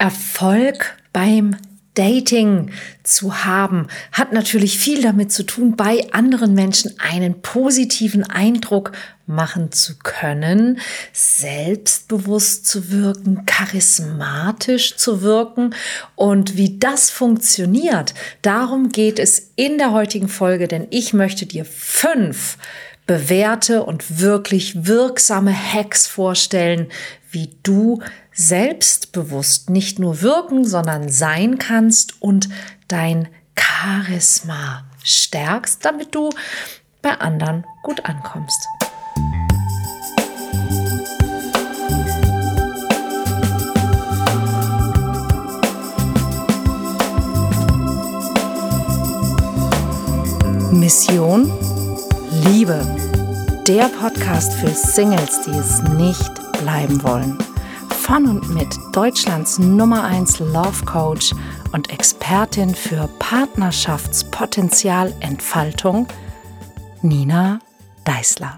Erfolg beim Dating zu haben, hat natürlich viel damit zu tun, bei anderen Menschen einen positiven Eindruck machen zu können, selbstbewusst zu wirken, charismatisch zu wirken. Und wie das funktioniert, darum geht es in der heutigen Folge, denn ich möchte dir fünf bewährte und wirklich wirksame Hacks vorstellen, wie du selbstbewusst nicht nur wirken, sondern sein kannst und dein Charisma stärkst, damit du bei anderen gut ankommst. Mission Liebe. Der Podcast für Singles, die es nicht bleiben wollen von und mit Deutschlands Nummer 1 Love Coach und Expertin für Partnerschaftspotenzialentfaltung, Nina Deißler.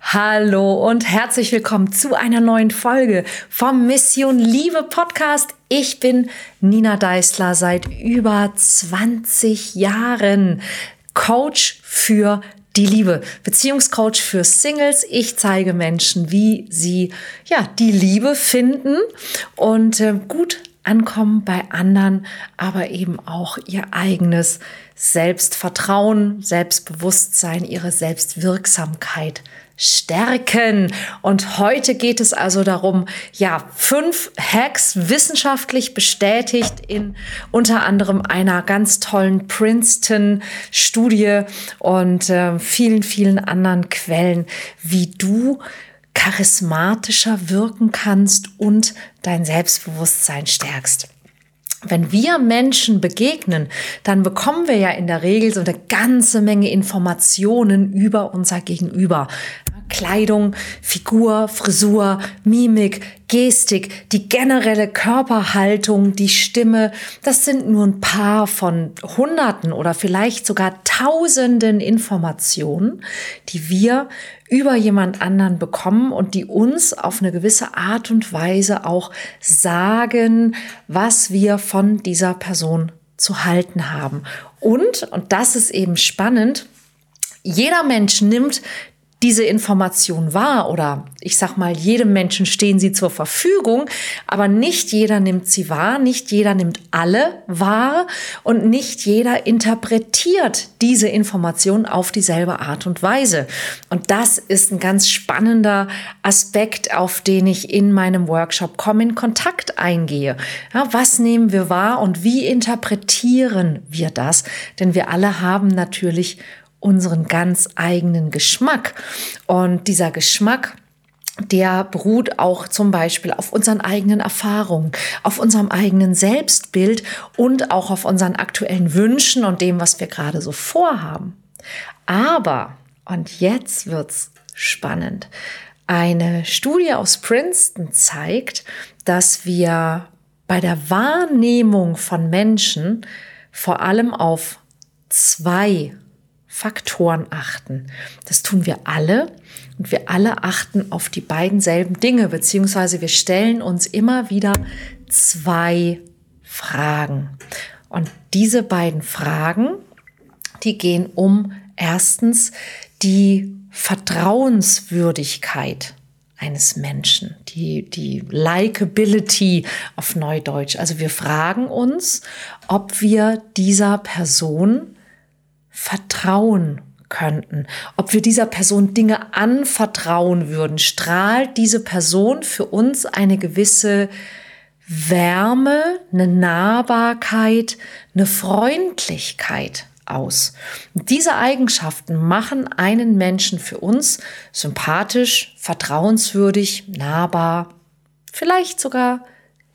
Hallo und herzlich willkommen zu einer neuen Folge vom Mission Liebe Podcast. Ich bin Nina Deißler seit über 20 Jahren Coach für die Liebe. Beziehungscoach für Singles. Ich zeige Menschen, wie sie ja die Liebe finden und äh, gut ankommen bei anderen, aber eben auch ihr eigenes Selbstvertrauen, Selbstbewusstsein, ihre Selbstwirksamkeit stärken. Und heute geht es also darum, ja, fünf Hacks wissenschaftlich bestätigt in unter anderem einer ganz tollen Princeton-Studie und äh, vielen, vielen anderen Quellen, wie du charismatischer wirken kannst und dein Selbstbewusstsein stärkst wenn wir Menschen begegnen, dann bekommen wir ja in der Regel so eine ganze Menge Informationen über unser Gegenüber. Kleidung, Figur, Frisur, Mimik, Gestik, die generelle Körperhaltung, die Stimme, das sind nur ein paar von Hunderten oder vielleicht sogar Tausenden Informationen, die wir über jemand anderen bekommen und die uns auf eine gewisse Art und Weise auch sagen, was wir von dieser Person zu halten haben. Und, und das ist eben spannend, jeder Mensch nimmt diese Information wahr oder ich sag mal, jedem Menschen stehen sie zur Verfügung, aber nicht jeder nimmt sie wahr, nicht jeder nimmt alle wahr und nicht jeder interpretiert diese Information auf dieselbe Art und Weise. Und das ist ein ganz spannender Aspekt, auf den ich in meinem Workshop Komm in Kontakt eingehe. Ja, was nehmen wir wahr und wie interpretieren wir das? Denn wir alle haben natürlich unseren ganz eigenen Geschmack. Und dieser Geschmack, der beruht auch zum Beispiel auf unseren eigenen Erfahrungen, auf unserem eigenen Selbstbild und auch auf unseren aktuellen Wünschen und dem, was wir gerade so vorhaben. Aber, und jetzt wird's spannend, eine Studie aus Princeton zeigt, dass wir bei der Wahrnehmung von Menschen vor allem auf zwei Faktoren achten. Das tun wir alle und wir alle achten auf die beiden selben Dinge, beziehungsweise wir stellen uns immer wieder zwei Fragen. Und diese beiden Fragen, die gehen um erstens die Vertrauenswürdigkeit eines Menschen, die, die Likeability auf Neudeutsch. Also wir fragen uns, ob wir dieser Person vertrauen könnten, ob wir dieser Person Dinge anvertrauen würden, strahlt diese Person für uns eine gewisse Wärme, eine Nahbarkeit, eine Freundlichkeit aus. Und diese Eigenschaften machen einen Menschen für uns sympathisch, vertrauenswürdig, nahbar, vielleicht sogar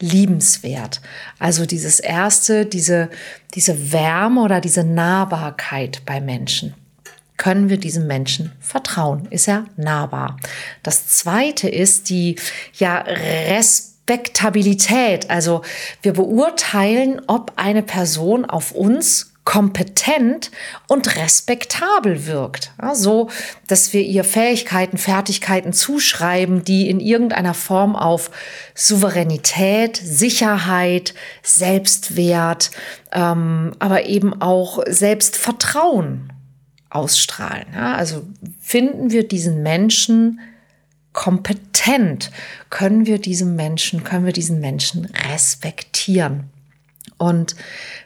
liebenswert. Also dieses erste, diese, diese Wärme oder diese Nahbarkeit bei Menschen. Können wir diesem Menschen vertrauen? Ist er nahbar? Das zweite ist die, ja, Respektabilität. Also wir beurteilen, ob eine Person auf uns kompetent und respektabel wirkt. Ja, so, dass wir ihr Fähigkeiten, Fertigkeiten zuschreiben, die in irgendeiner Form auf Souveränität, Sicherheit, Selbstwert, ähm, aber eben auch Selbstvertrauen ausstrahlen. Ja, also finden wir diesen Menschen kompetent, können wir diesem Menschen, können wir diesen Menschen respektieren. Und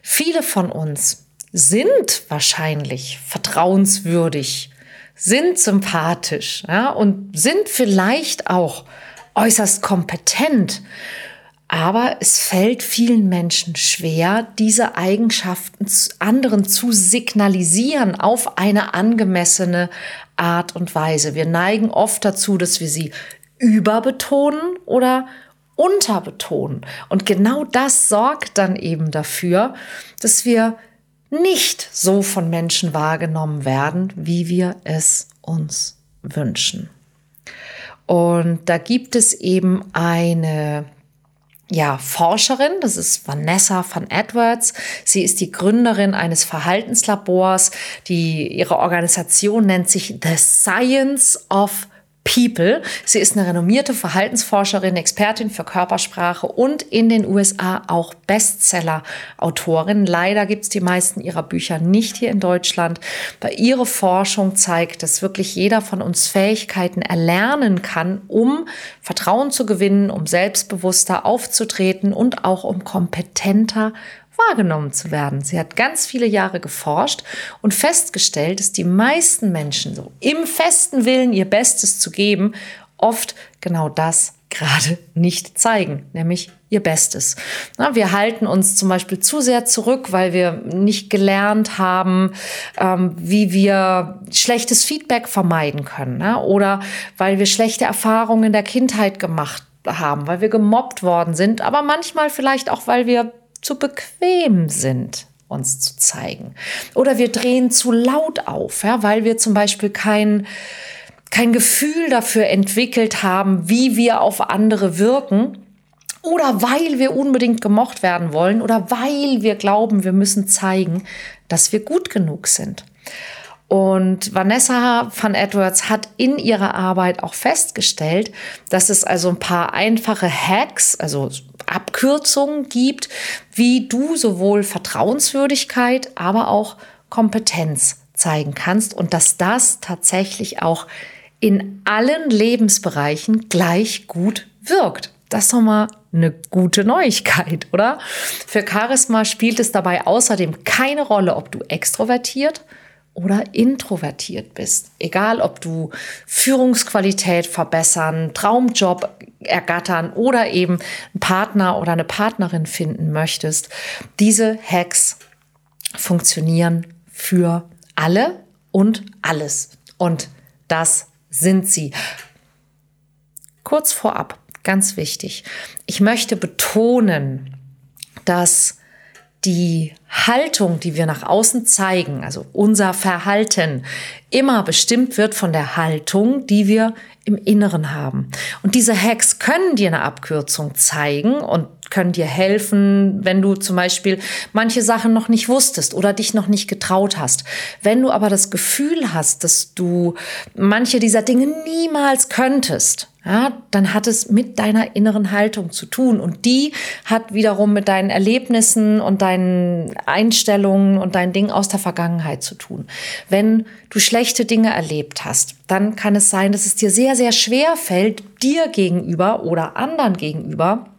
viele von uns sind wahrscheinlich vertrauenswürdig, sind sympathisch ja, und sind vielleicht auch äußerst kompetent. Aber es fällt vielen Menschen schwer, diese Eigenschaften anderen zu signalisieren auf eine angemessene Art und Weise. Wir neigen oft dazu, dass wir sie überbetonen oder unterbetonen. Und genau das sorgt dann eben dafür, dass wir nicht so von Menschen wahrgenommen werden, wie wir es uns wünschen. Und da gibt es eben eine ja, Forscherin, das ist Vanessa van Edwards. Sie ist die Gründerin eines Verhaltenslabors. Die, ihre Organisation nennt sich The Science of People. Sie ist eine renommierte Verhaltensforscherin, Expertin für Körpersprache und in den USA auch Bestseller-Autorin. Leider gibt es die meisten ihrer Bücher nicht hier in Deutschland. Bei ihrer Forschung zeigt, dass wirklich jeder von uns Fähigkeiten erlernen kann, um Vertrauen zu gewinnen, um selbstbewusster aufzutreten und auch um kompetenter wahrgenommen zu werden. Sie hat ganz viele Jahre geforscht und festgestellt, dass die meisten Menschen so im festen Willen, ihr Bestes zu geben, oft genau das gerade nicht zeigen, nämlich ihr Bestes. wir halten uns zum Beispiel zu sehr zurück, weil wir nicht gelernt haben, ähm, wie wir schlechtes Feedback vermeiden können oder weil wir schlechte Erfahrungen in der Kindheit gemacht haben, weil wir gemobbt worden sind, aber manchmal vielleicht auch, weil wir zu bequem sind uns zu zeigen. Oder wir drehen zu laut auf, ja, weil wir zum Beispiel kein, kein Gefühl dafür entwickelt haben, wie wir auf andere wirken. Oder weil wir unbedingt gemocht werden wollen oder weil wir glauben, wir müssen zeigen, dass wir gut genug sind. Und Vanessa van Edwards hat in ihrer Arbeit auch festgestellt, dass es also ein paar einfache Hacks, also Abkürzungen gibt, wie du sowohl Vertrauenswürdigkeit, aber auch Kompetenz zeigen kannst und dass das tatsächlich auch in allen Lebensbereichen gleich gut wirkt. Das ist doch mal eine gute Neuigkeit, oder? Für Charisma spielt es dabei außerdem keine Rolle, ob du extrovertiert oder introvertiert bist. Egal, ob du Führungsqualität verbessern, Traumjob ergattern oder eben einen Partner oder eine Partnerin finden möchtest. Diese Hacks funktionieren für alle und alles. Und das sind sie. Kurz vorab, ganz wichtig. Ich möchte betonen, dass die Haltung, die wir nach außen zeigen, also unser Verhalten, immer bestimmt wird von der Haltung, die wir im Inneren haben. Und diese Hacks können dir eine Abkürzung zeigen und können dir helfen, wenn du zum Beispiel manche Sachen noch nicht wusstest oder dich noch nicht getraut hast. Wenn du aber das Gefühl hast, dass du manche dieser Dinge niemals könntest, ja, dann hat es mit deiner inneren Haltung zu tun. Und die hat wiederum mit deinen Erlebnissen und deinen Einstellungen und deinen Dingen aus der Vergangenheit zu tun. Wenn du schlechte Dinge erlebt hast, dann kann es sein, dass es dir sehr, sehr schwer fällt, dir gegenüber oder anderen gegenüber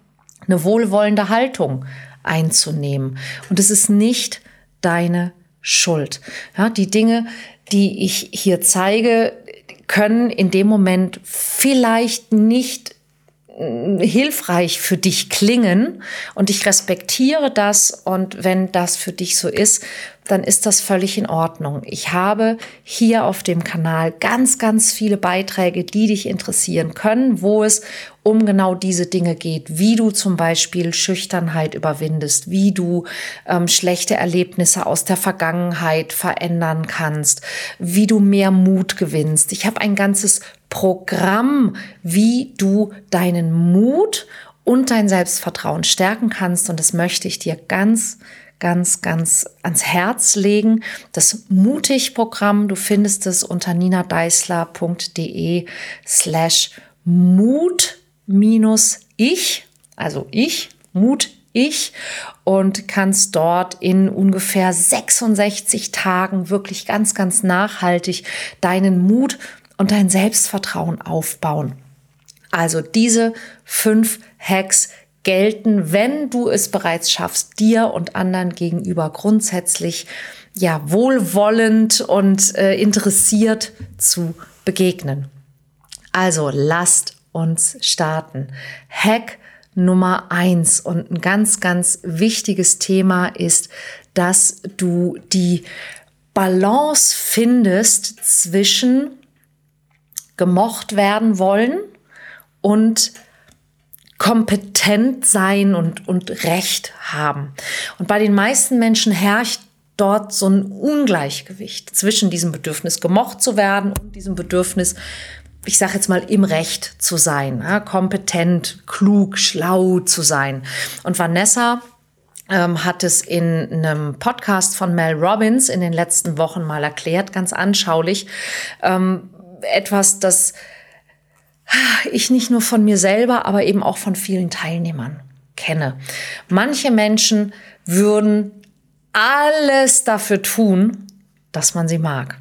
eine wohlwollende Haltung einzunehmen. Und es ist nicht deine Schuld. Ja, die Dinge, die ich hier zeige, können in dem Moment vielleicht nicht äh, hilfreich für dich klingen. Und ich respektiere das. Und wenn das für dich so ist, dann ist das völlig in Ordnung. Ich habe hier auf dem Kanal ganz, ganz viele Beiträge, die dich interessieren können, wo es um genau diese Dinge geht, wie du zum Beispiel Schüchternheit überwindest, wie du ähm, schlechte Erlebnisse aus der Vergangenheit verändern kannst, wie du mehr Mut gewinnst. Ich habe ein ganzes Programm, wie du deinen Mut und dein Selbstvertrauen stärken kannst und das möchte ich dir ganz ganz, ganz ans Herz legen. Das Mutig-Programm, du findest es unter ninadeisler.de slash Mut minus ich, also ich, Mut ich und kannst dort in ungefähr 66 Tagen wirklich ganz, ganz nachhaltig deinen Mut und dein Selbstvertrauen aufbauen. Also diese fünf Hacks gelten, wenn du es bereits schaffst, dir und anderen gegenüber grundsätzlich ja wohlwollend und äh, interessiert zu begegnen. Also lasst uns starten. Hack Nummer eins und ein ganz, ganz wichtiges Thema ist, dass du die Balance findest zwischen gemocht werden wollen und kompetent sein und, und Recht haben. Und bei den meisten Menschen herrscht dort so ein Ungleichgewicht zwischen diesem Bedürfnis gemocht zu werden und diesem Bedürfnis ich sage jetzt mal, im Recht zu sein, ja, kompetent, klug, schlau zu sein. Und Vanessa ähm, hat es in einem Podcast von Mel Robbins in den letzten Wochen mal erklärt, ganz anschaulich. Ähm, etwas, das ich nicht nur von mir selber, aber eben auch von vielen Teilnehmern kenne. Manche Menschen würden alles dafür tun, dass man sie mag.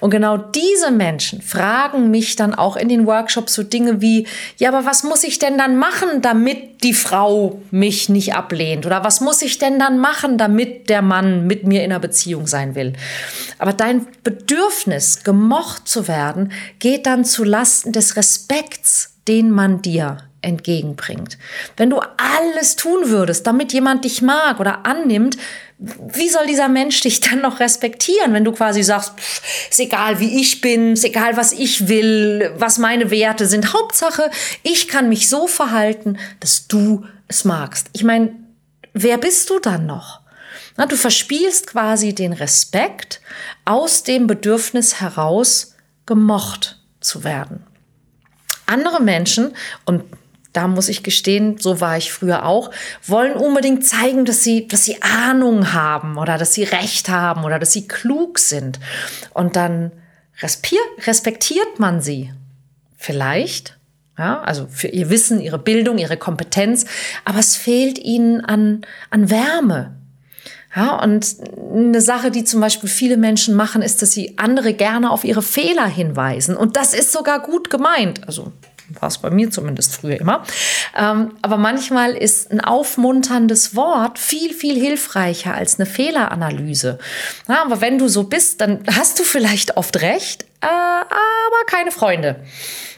Und genau diese Menschen fragen mich dann auch in den Workshops so Dinge wie, ja, aber was muss ich denn dann machen, damit die Frau mich nicht ablehnt? Oder was muss ich denn dann machen, damit der Mann mit mir in einer Beziehung sein will? Aber dein Bedürfnis, gemocht zu werden, geht dann zu Lasten des Respekts, den man dir entgegenbringt. Wenn du alles tun würdest, damit jemand dich mag oder annimmt, wie soll dieser Mensch dich dann noch respektieren, wenn du quasi sagst, pff, ist egal, wie ich bin, ist egal, was ich will, was meine Werte sind. Hauptsache, ich kann mich so verhalten, dass du es magst. Ich meine, wer bist du dann noch? Na, du verspielst quasi den Respekt aus dem Bedürfnis heraus, gemocht zu werden. Andere Menschen, und da muss ich gestehen, so war ich früher auch, wollen unbedingt zeigen, dass sie, dass sie Ahnung haben oder dass sie Recht haben oder dass sie klug sind. Und dann respektiert man sie. Vielleicht, ja, also für ihr Wissen, ihre Bildung, ihre Kompetenz, aber es fehlt ihnen an, an Wärme. Ja, und eine Sache, die zum Beispiel viele Menschen machen, ist, dass sie andere gerne auf ihre Fehler hinweisen. Und das ist sogar gut gemeint. Also war es bei mir zumindest früher immer. Ähm, aber manchmal ist ein aufmunterndes Wort viel, viel hilfreicher als eine Fehleranalyse. Ja, aber wenn du so bist, dann hast du vielleicht oft recht, äh, aber keine Freunde.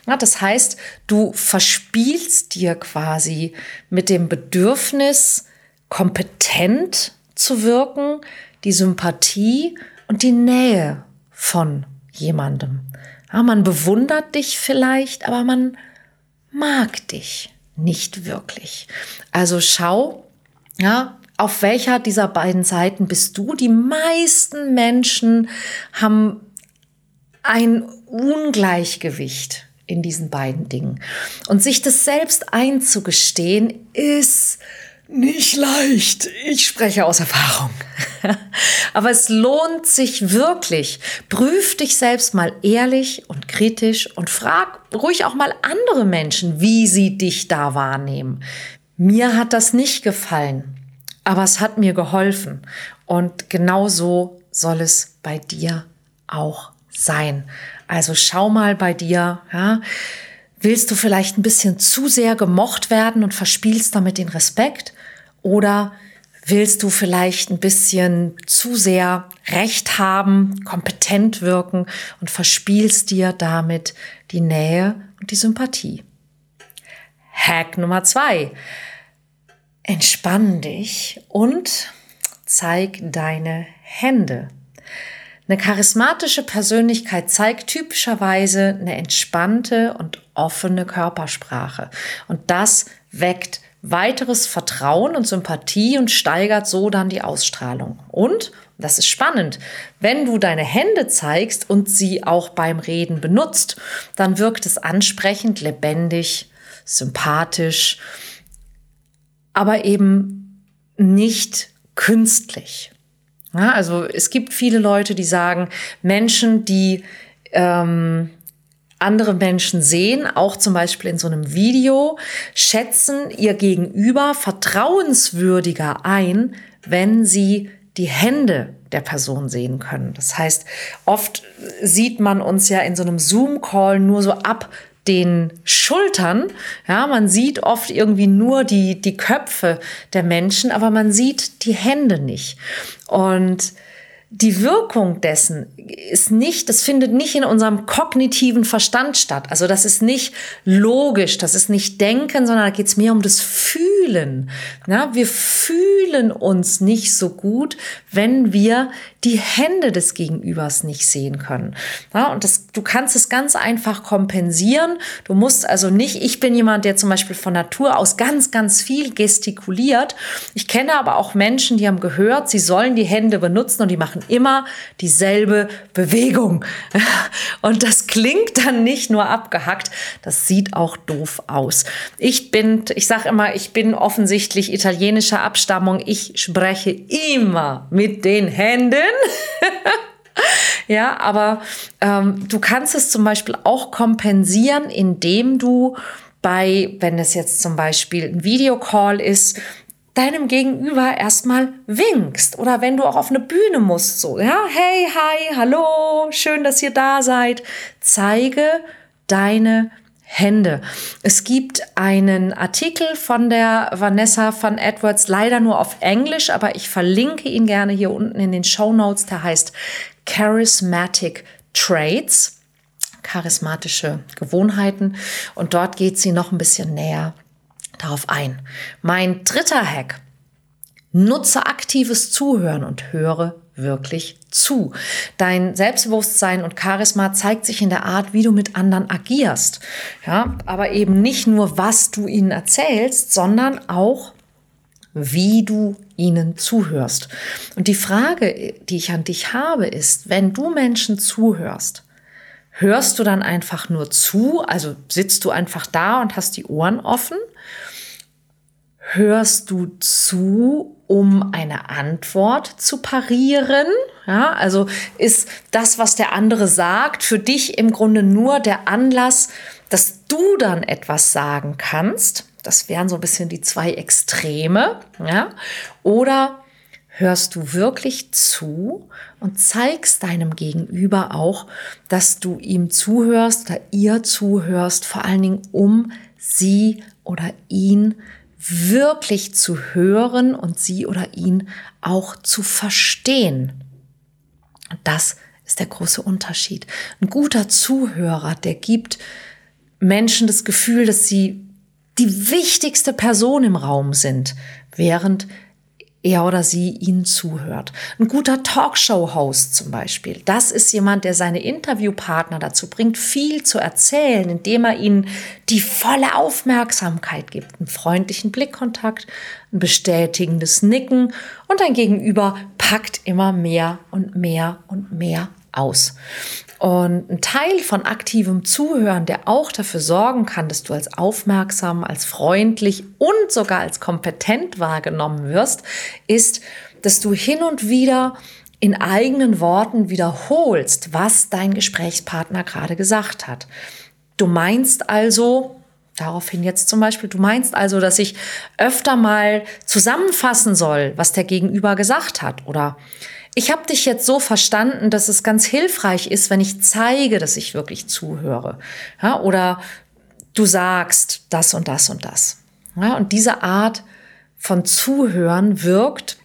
Ja, das heißt, du verspielst dir quasi mit dem Bedürfnis, kompetent zu wirken, die Sympathie und die Nähe von jemandem. Ja, man bewundert dich vielleicht, aber man mag dich nicht wirklich. Also schau, ja, auf welcher dieser beiden Seiten bist du? Die meisten Menschen haben ein Ungleichgewicht in diesen beiden Dingen. Und sich das selbst einzugestehen, ist nicht leicht. Ich spreche aus Erfahrung. Aber es lohnt sich wirklich. Prüf dich selbst mal ehrlich und kritisch und frag ruhig auch mal andere Menschen, wie sie dich da wahrnehmen. Mir hat das nicht gefallen, aber es hat mir geholfen. Und genauso soll es bei dir auch sein. Also schau mal bei dir, ja, Willst du vielleicht ein bisschen zu sehr gemocht werden und verspielst damit den Respekt? Oder willst du vielleicht ein bisschen zu sehr Recht haben, kompetent wirken und verspielst dir damit die Nähe und die Sympathie? Hack Nummer zwei. Entspann dich und zeig deine Hände. Eine charismatische Persönlichkeit zeigt typischerweise eine entspannte und offene Körpersprache. Und das weckt weiteres Vertrauen und Sympathie und steigert so dann die Ausstrahlung. Und, das ist spannend, wenn du deine Hände zeigst und sie auch beim Reden benutzt, dann wirkt es ansprechend, lebendig, sympathisch, aber eben nicht künstlich. Ja, also es gibt viele Leute, die sagen, Menschen, die ähm, andere Menschen sehen, auch zum Beispiel in so einem Video, schätzen ihr Gegenüber vertrauenswürdiger ein, wenn sie die Hände der Person sehen können. Das heißt, oft sieht man uns ja in so einem Zoom-Call nur so ab den Schultern. Ja, man sieht oft irgendwie nur die, die Köpfe der Menschen, aber man sieht die Hände nicht. Und die Wirkung dessen ist nicht, das findet nicht in unserem kognitiven Verstand statt. Also das ist nicht logisch, das ist nicht Denken, sondern da geht es mehr um das Fühlen. Ja, wir fühlen uns nicht so gut, wenn wir die Hände des Gegenübers nicht sehen können. Ja, und das, du kannst es ganz einfach kompensieren. Du musst also nicht, ich bin jemand, der zum Beispiel von Natur aus ganz, ganz viel gestikuliert. Ich kenne aber auch Menschen, die haben gehört, sie sollen die Hände benutzen und die machen immer dieselbe Bewegung. Und das klingt dann nicht nur abgehackt, das sieht auch doof aus. Ich bin, ich sage immer, ich bin offensichtlich italienischer Abstammung. Ich spreche immer mit den Händen. ja, aber ähm, du kannst es zum Beispiel auch kompensieren, indem du bei, wenn es jetzt zum Beispiel ein Videocall ist, deinem Gegenüber erstmal winkst oder wenn du auch auf eine Bühne musst, so, ja, hey, hi, hallo, schön, dass ihr da seid. Zeige deine Hände. Es gibt einen Artikel von der Vanessa van Edwards, leider nur auf Englisch, aber ich verlinke ihn gerne hier unten in den Show Notes. Der heißt Charismatic Traits, charismatische Gewohnheiten. Und dort geht sie noch ein bisschen näher darauf ein. Mein dritter Hack. Nutze aktives Zuhören und höre wirklich zu. Dein Selbstbewusstsein und Charisma zeigt sich in der Art, wie du mit anderen agierst. Ja, aber eben nicht nur, was du ihnen erzählst, sondern auch, wie du ihnen zuhörst. Und die Frage, die ich an dich habe, ist, wenn du Menschen zuhörst, hörst du dann einfach nur zu, also sitzt du einfach da und hast die Ohren offen hörst du zu, um eine Antwort zu parieren? Ja, also ist das, was der andere sagt, für dich im Grunde nur der Anlass, dass du dann etwas sagen kannst. Das wären so ein bisschen die zwei Extreme. Ja? Oder hörst du wirklich zu und zeigst deinem Gegenüber auch, dass du ihm zuhörst oder ihr zuhörst, vor allen Dingen um sie oder ihn wirklich zu hören und sie oder ihn auch zu verstehen. Das ist der große Unterschied. Ein guter Zuhörer, der gibt Menschen das Gefühl, dass sie die wichtigste Person im Raum sind, während er oder sie ihnen zuhört. Ein guter Talkshow-Host zum Beispiel, das ist jemand, der seine Interviewpartner dazu bringt, viel zu erzählen, indem er ihnen die volle Aufmerksamkeit gibt, einen freundlichen Blickkontakt, ein bestätigendes Nicken und ein Gegenüber packt immer mehr und mehr und mehr aus. Und ein Teil von aktivem Zuhören, der auch dafür sorgen kann, dass du als aufmerksam, als freundlich und sogar als kompetent wahrgenommen wirst, ist, dass du hin und wieder in eigenen Worten wiederholst, was dein Gesprächspartner gerade gesagt hat. Du meinst also, daraufhin jetzt zum Beispiel, du meinst also, dass ich öfter mal zusammenfassen soll, was der Gegenüber gesagt hat oder ich habe dich jetzt so verstanden, dass es ganz hilfreich ist, wenn ich zeige, dass ich wirklich zuhöre. Ja, oder du sagst das und das und das. Ja, und diese Art von Zuhören wirkt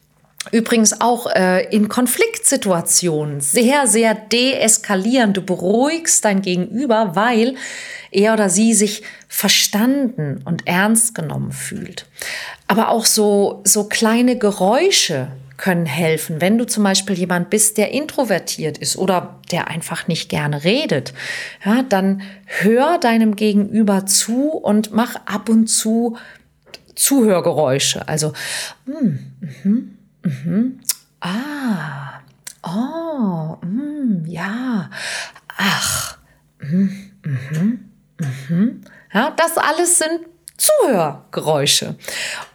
übrigens auch äh, in Konfliktsituationen sehr, sehr deeskalierend. Du beruhigst dein Gegenüber, weil er oder sie sich verstanden und ernst genommen fühlt. Aber auch so, so kleine Geräusche, können helfen. Wenn du zum Beispiel jemand bist, der introvertiert ist oder der einfach nicht gerne redet, ja, dann hör deinem Gegenüber zu und mach ab und zu Zuhörgeräusche. Also, mm, mhm, mhm, ah, oh, mm, ja, ach, mm, mhm, mhm. Ja, das alles sind Zuhörgeräusche.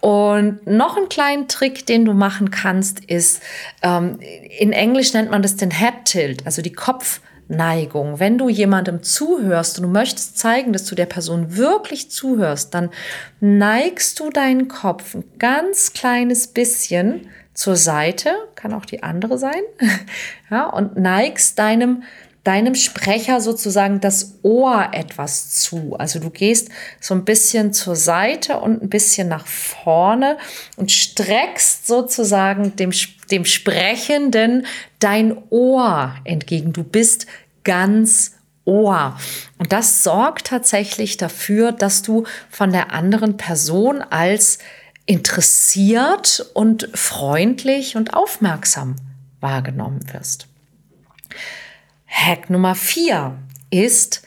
Und noch ein kleinen Trick, den du machen kannst, ist, ähm, in Englisch nennt man das den Head Tilt, also die Kopfneigung. Wenn du jemandem zuhörst und du möchtest zeigen, dass du der Person wirklich zuhörst, dann neigst du deinen Kopf ein ganz kleines bisschen zur Seite, kann auch die andere sein, ja, und neigst deinem deinem Sprecher sozusagen das Ohr etwas zu. Also du gehst so ein bisschen zur Seite und ein bisschen nach vorne und streckst sozusagen dem, dem Sprechenden dein Ohr entgegen. Du bist ganz Ohr. Und das sorgt tatsächlich dafür, dass du von der anderen Person als interessiert und freundlich und aufmerksam wahrgenommen wirst. Hack Nummer vier ist,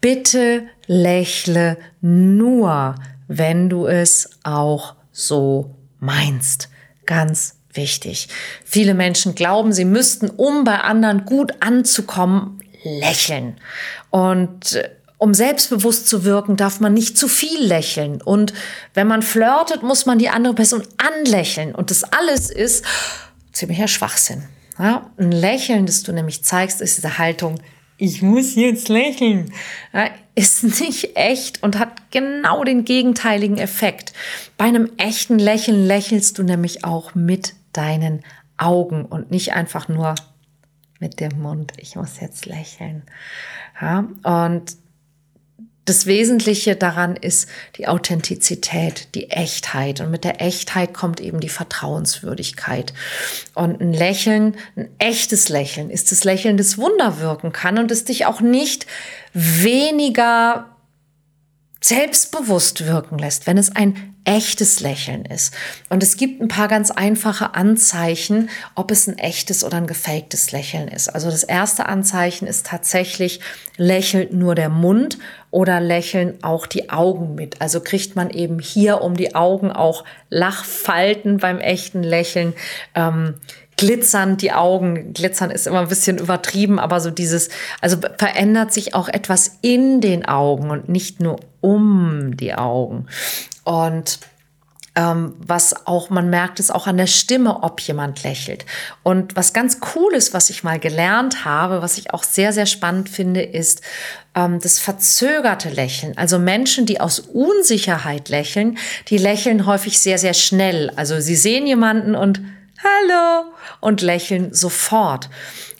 bitte lächle nur, wenn du es auch so meinst. Ganz wichtig. Viele Menschen glauben, sie müssten, um bei anderen gut anzukommen, lächeln. Und äh, um selbstbewusst zu wirken, darf man nicht zu viel lächeln. Und wenn man flirtet, muss man die andere Person anlächeln. Und das alles ist ziemlicher Schwachsinn. Ja, ein Lächeln, das du nämlich zeigst, ist diese Haltung, ich muss jetzt lächeln, ja, ist nicht echt und hat genau den gegenteiligen Effekt. Bei einem echten Lächeln lächelst du nämlich auch mit deinen Augen und nicht einfach nur mit dem Mund. Ich muss jetzt lächeln. Ja, und das Wesentliche daran ist die Authentizität, die Echtheit. Und mit der Echtheit kommt eben die Vertrauenswürdigkeit. Und ein Lächeln, ein echtes Lächeln, ist das Lächeln, das Wunder wirken kann und es dich auch nicht weniger selbstbewusst wirken lässt, wenn es ein echtes Lächeln ist. Und es gibt ein paar ganz einfache Anzeichen, ob es ein echtes oder ein gefaktes Lächeln ist. Also das erste Anzeichen ist tatsächlich, lächelt nur der Mund oder lächeln auch die Augen mit. Also kriegt man eben hier um die Augen auch Lachfalten beim echten Lächeln. Ähm, glitzern die Augen. Glitzern ist immer ein bisschen übertrieben, aber so dieses, also verändert sich auch etwas in den Augen und nicht nur um die Augen. Und ähm, was auch, man merkt es auch an der Stimme, ob jemand lächelt. Und was ganz cool ist, was ich mal gelernt habe, was ich auch sehr, sehr spannend finde, ist ähm, das verzögerte Lächeln. Also Menschen, die aus Unsicherheit lächeln, die lächeln häufig sehr, sehr schnell. Also sie sehen jemanden und Hallo und lächeln sofort.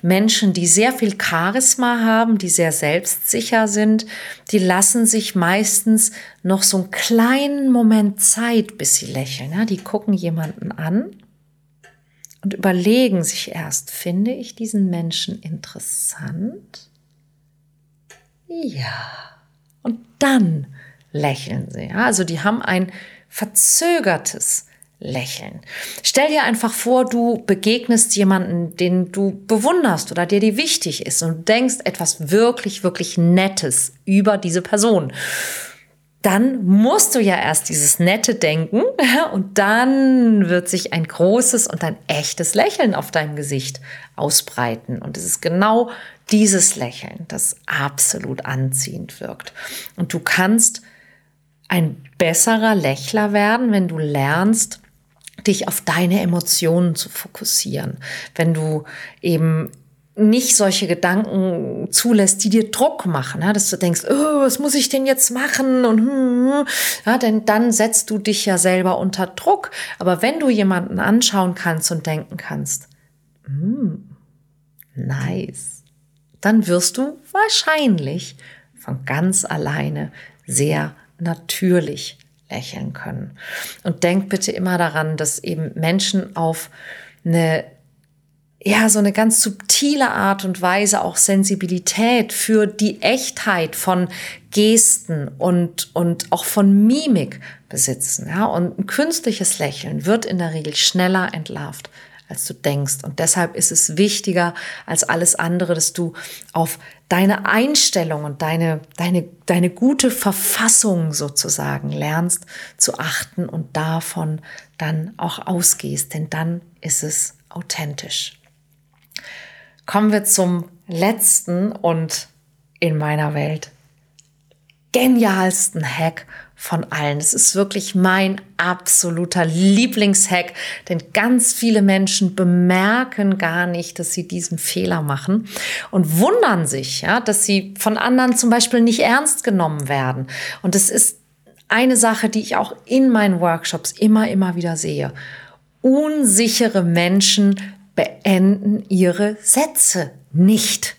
Menschen, die sehr viel Charisma haben, die sehr selbstsicher sind, die lassen sich meistens noch so einen kleinen Moment Zeit, bis sie lächeln. Ja, die gucken jemanden an und überlegen sich erst, finde ich diesen Menschen interessant? Ja. Und dann lächeln sie. Ja, also die haben ein verzögertes lächeln. Stell dir einfach vor, du begegnest jemanden, den du bewunderst oder der dir wichtig ist und denkst etwas wirklich, wirklich Nettes über diese Person. Dann musst du ja erst dieses nette denken und dann wird sich ein großes und ein echtes Lächeln auf deinem Gesicht ausbreiten. Und es ist genau dieses Lächeln, das absolut anziehend wirkt. Und du kannst ein besserer Lächler werden, wenn du lernst, dich auf deine Emotionen zu fokussieren. Wenn du eben nicht solche Gedanken zulässt, die dir Druck machen, ja, dass du denkst, oh, was muss ich denn jetzt machen und hm, hm, ja, denn dann setzt du dich ja selber unter Druck. Aber wenn du jemanden anschauen kannst und denken kannst, hm, nice, dann wirst du wahrscheinlich von ganz alleine sehr natürlich lächeln können. Und denk bitte immer daran, dass eben Menschen auf eine ja, so eine ganz subtile Art und Weise auch Sensibilität für die Echtheit von Gesten und, und auch von Mimik besitzen. Ja, und ein künstliches Lächeln wird in der Regel schneller entlarvt, als du denkst. Und deshalb ist es wichtiger als alles andere, dass du auf deine Einstellung und deine, deine, deine gute Verfassung sozusagen lernst zu achten und davon dann auch ausgehst, denn dann ist es authentisch. Kommen wir zum letzten und in meiner Welt genialsten Hack von allen. Es ist wirklich mein absoluter Lieblingshack, denn ganz viele Menschen bemerken gar nicht, dass sie diesen Fehler machen und wundern sich, ja, dass sie von anderen zum Beispiel nicht ernst genommen werden. Und es ist eine Sache, die ich auch in meinen Workshops immer, immer wieder sehe. Unsichere Menschen beenden ihre Sätze nicht.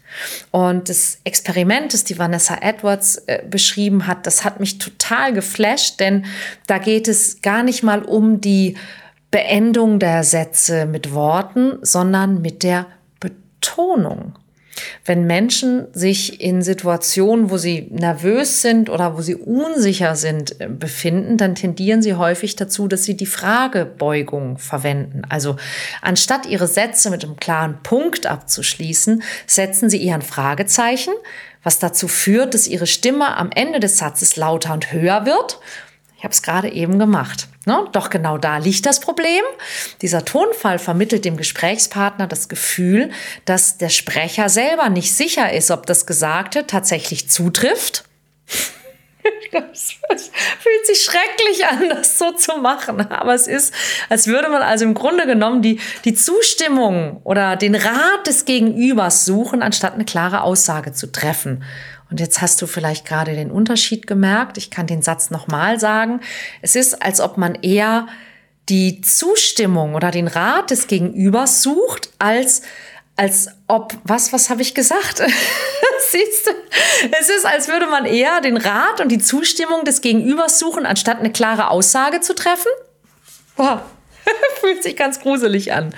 Und das Experiment, das die Vanessa Edwards äh, beschrieben hat, das hat mich total geflasht, denn da geht es gar nicht mal um die Beendung der Sätze mit Worten, sondern mit der Betonung. Wenn Menschen sich in Situationen, wo sie nervös sind oder wo sie unsicher sind, äh, befinden, dann tendieren sie häufig dazu, dass sie die Fragebeugung verwenden. Also anstatt ihre Sätze mit einem klaren Punkt abzuschließen, setzen sie eher ein Fragezeichen, was dazu führt, dass ihre Stimme am Ende des Satzes lauter und höher wird. Ich habe es gerade eben gemacht. Ne? Doch genau da liegt das Problem. Dieser Tonfall vermittelt dem Gesprächspartner das Gefühl, dass der Sprecher selber nicht sicher ist, ob das Gesagte tatsächlich zutrifft. Es fühlt sich schrecklich an, das so zu machen. Aber es ist, als würde man also im Grunde genommen die, die Zustimmung oder den Rat des Gegenübers suchen, anstatt eine klare Aussage zu treffen. Und jetzt hast du vielleicht gerade den Unterschied gemerkt. Ich kann den Satz nochmal sagen. Es ist, als ob man eher die Zustimmung oder den Rat des Gegenübers sucht, als als ob, was, was habe ich gesagt? Siehst du, es ist, als würde man eher den Rat und die Zustimmung des Gegenübers suchen, anstatt eine klare Aussage zu treffen. Wow. Fühlt sich ganz gruselig an.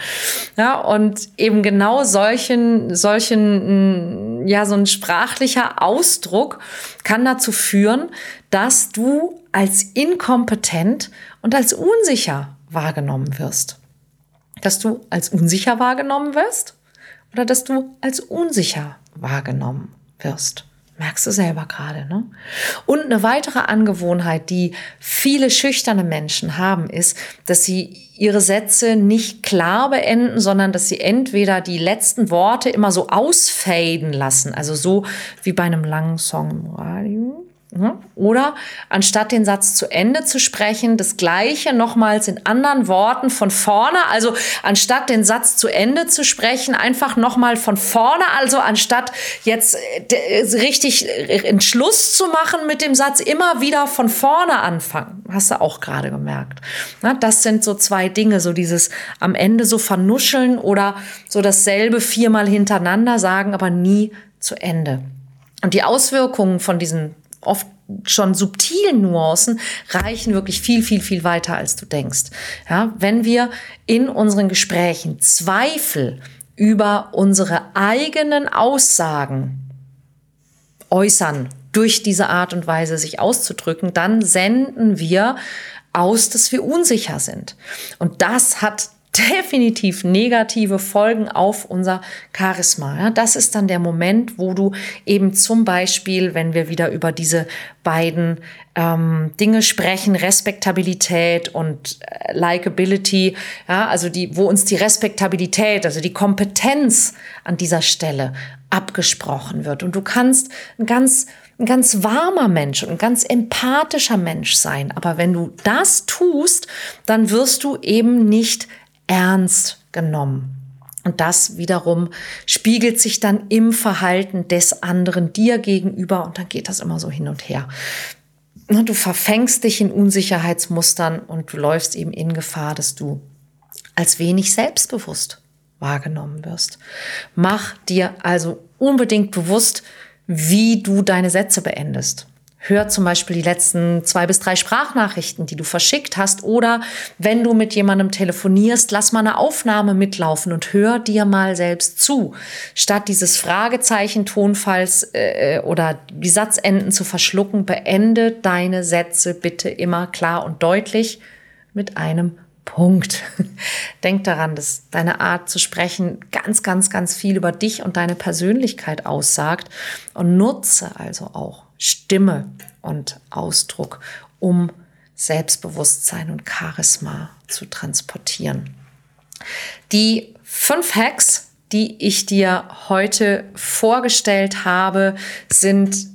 Ja, und eben genau solchen, solchen, ja, so ein sprachlicher Ausdruck kann dazu führen, dass du als inkompetent und als unsicher wahrgenommen wirst. Dass du als unsicher wahrgenommen wirst oder dass du als unsicher wahrgenommen wirst. Merkst du selber gerade, ne? Und eine weitere Angewohnheit, die viele schüchterne Menschen haben, ist, dass sie ihre Sätze nicht klar beenden, sondern dass sie entweder die letzten Worte immer so ausfaden lassen, also so wie bei einem langen Song im Radio? Oder anstatt den Satz zu Ende zu sprechen, das Gleiche nochmals in anderen Worten von vorne, also anstatt den Satz zu Ende zu sprechen, einfach nochmal von vorne, also anstatt jetzt äh, richtig einen Schluss zu machen mit dem Satz, immer wieder von vorne anfangen. Hast du auch gerade gemerkt. Das sind so zwei Dinge, so dieses am Ende so vernuscheln oder so dasselbe viermal hintereinander sagen, aber nie zu Ende. Und die Auswirkungen von diesen oft schon subtilen Nuancen reichen wirklich viel, viel, viel weiter, als du denkst. Ja, wenn wir in unseren Gesprächen Zweifel über unsere eigenen Aussagen äußern, durch diese Art und Weise sich auszudrücken, dann senden wir aus, dass wir unsicher sind. Und das hat definitiv negative Folgen auf unser Charisma. Das ist dann der Moment, wo du eben zum Beispiel, wenn wir wieder über diese beiden ähm, Dinge sprechen, Respektabilität und äh, Likability, ja, also die, wo uns die Respektabilität, also die Kompetenz an dieser Stelle abgesprochen wird. Und du kannst ein ganz ein ganz warmer Mensch und ein ganz empathischer Mensch sein. Aber wenn du das tust, dann wirst du eben nicht ernst genommen. Und das wiederum spiegelt sich dann im Verhalten des anderen dir gegenüber und dann geht das immer so hin und her. Du verfängst dich in Unsicherheitsmustern und du läufst eben in Gefahr, dass du als wenig selbstbewusst wahrgenommen wirst. Mach dir also unbedingt bewusst, wie du deine Sätze beendest. Hör zum Beispiel die letzten zwei bis drei Sprachnachrichten, die du verschickt hast. Oder wenn du mit jemandem telefonierst, lass mal eine Aufnahme mitlaufen und hör dir mal selbst zu. Statt dieses Fragezeichen-Tonfalls äh, oder die Satzenden zu verschlucken, beende deine Sätze bitte immer klar und deutlich mit einem Punkt. Denk daran, dass deine Art zu sprechen ganz, ganz, ganz viel über dich und deine Persönlichkeit aussagt und nutze also auch Stimme und Ausdruck, um Selbstbewusstsein und Charisma zu transportieren. Die fünf Hacks, die ich dir heute vorgestellt habe, sind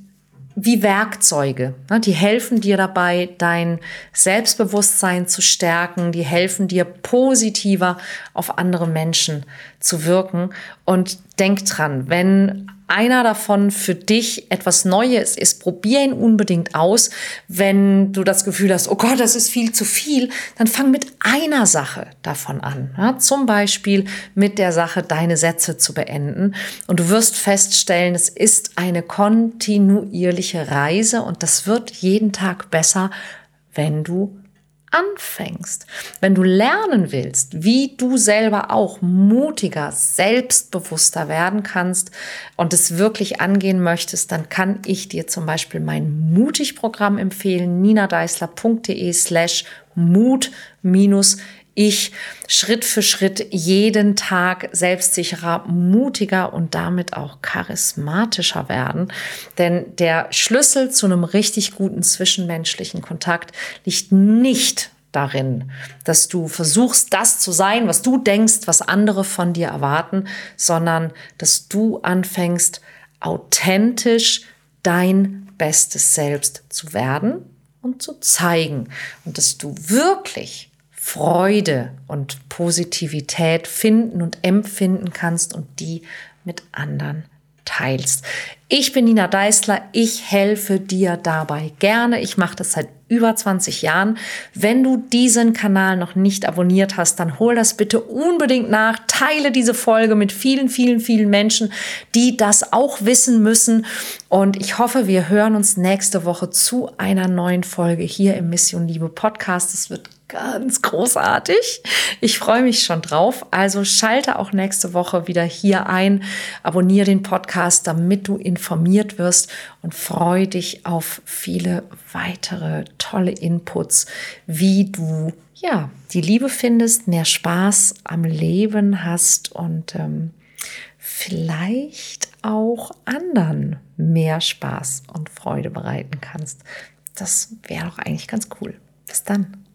wie Werkzeuge. Ne? Die helfen dir dabei, dein Selbstbewusstsein zu stärken, die helfen dir positiver auf andere Menschen zu wirken. Und denk dran, wenn einer davon für dich etwas Neues ist, probier ihn unbedingt aus. Wenn du das Gefühl hast, oh Gott, das ist viel zu viel, dann fang mit einer Sache davon an. Ja, zum Beispiel mit der Sache, deine Sätze zu beenden. Und du wirst feststellen, es ist eine kontinuierliche Reise und das wird jeden Tag besser, wenn du anfängst, wenn du lernen willst, wie du selber auch mutiger, selbstbewusster werden kannst und es wirklich angehen möchtest, dann kann ich dir zum Beispiel mein Mutig-Programm empfehlen, ninadeisler.de slash Mut minus ich Schritt für Schritt jeden Tag selbstsicherer, mutiger und damit auch charismatischer werden. Denn der Schlüssel zu einem richtig guten zwischenmenschlichen Kontakt liegt nicht darin, dass du versuchst, das zu sein, was du denkst, was andere von dir erwarten, sondern dass du anfängst, authentisch dein bestes Selbst zu werden und zu zeigen und dass du wirklich Freude und Positivität finden und empfinden kannst und die mit anderen teilst. Ich bin Nina Deißler, ich helfe dir dabei gerne. Ich mache das seit über 20 Jahren. Wenn du diesen Kanal noch nicht abonniert hast, dann hol das bitte unbedingt nach. Teile diese Folge mit vielen, vielen, vielen Menschen, die das auch wissen müssen. Und ich hoffe, wir hören uns nächste Woche zu einer neuen Folge hier im Mission Liebe Podcast. Es wird ganz großartig. Ich freue mich schon drauf. Also schalte auch nächste Woche wieder hier ein, abonniere den Podcast, damit du informiert wirst und freue dich auf viele weitere tolle Inputs, wie du ja die Liebe findest, mehr Spaß am Leben hast und ähm, vielleicht auch anderen mehr Spaß und Freude bereiten kannst. Das wäre doch eigentlich ganz cool. Bis dann.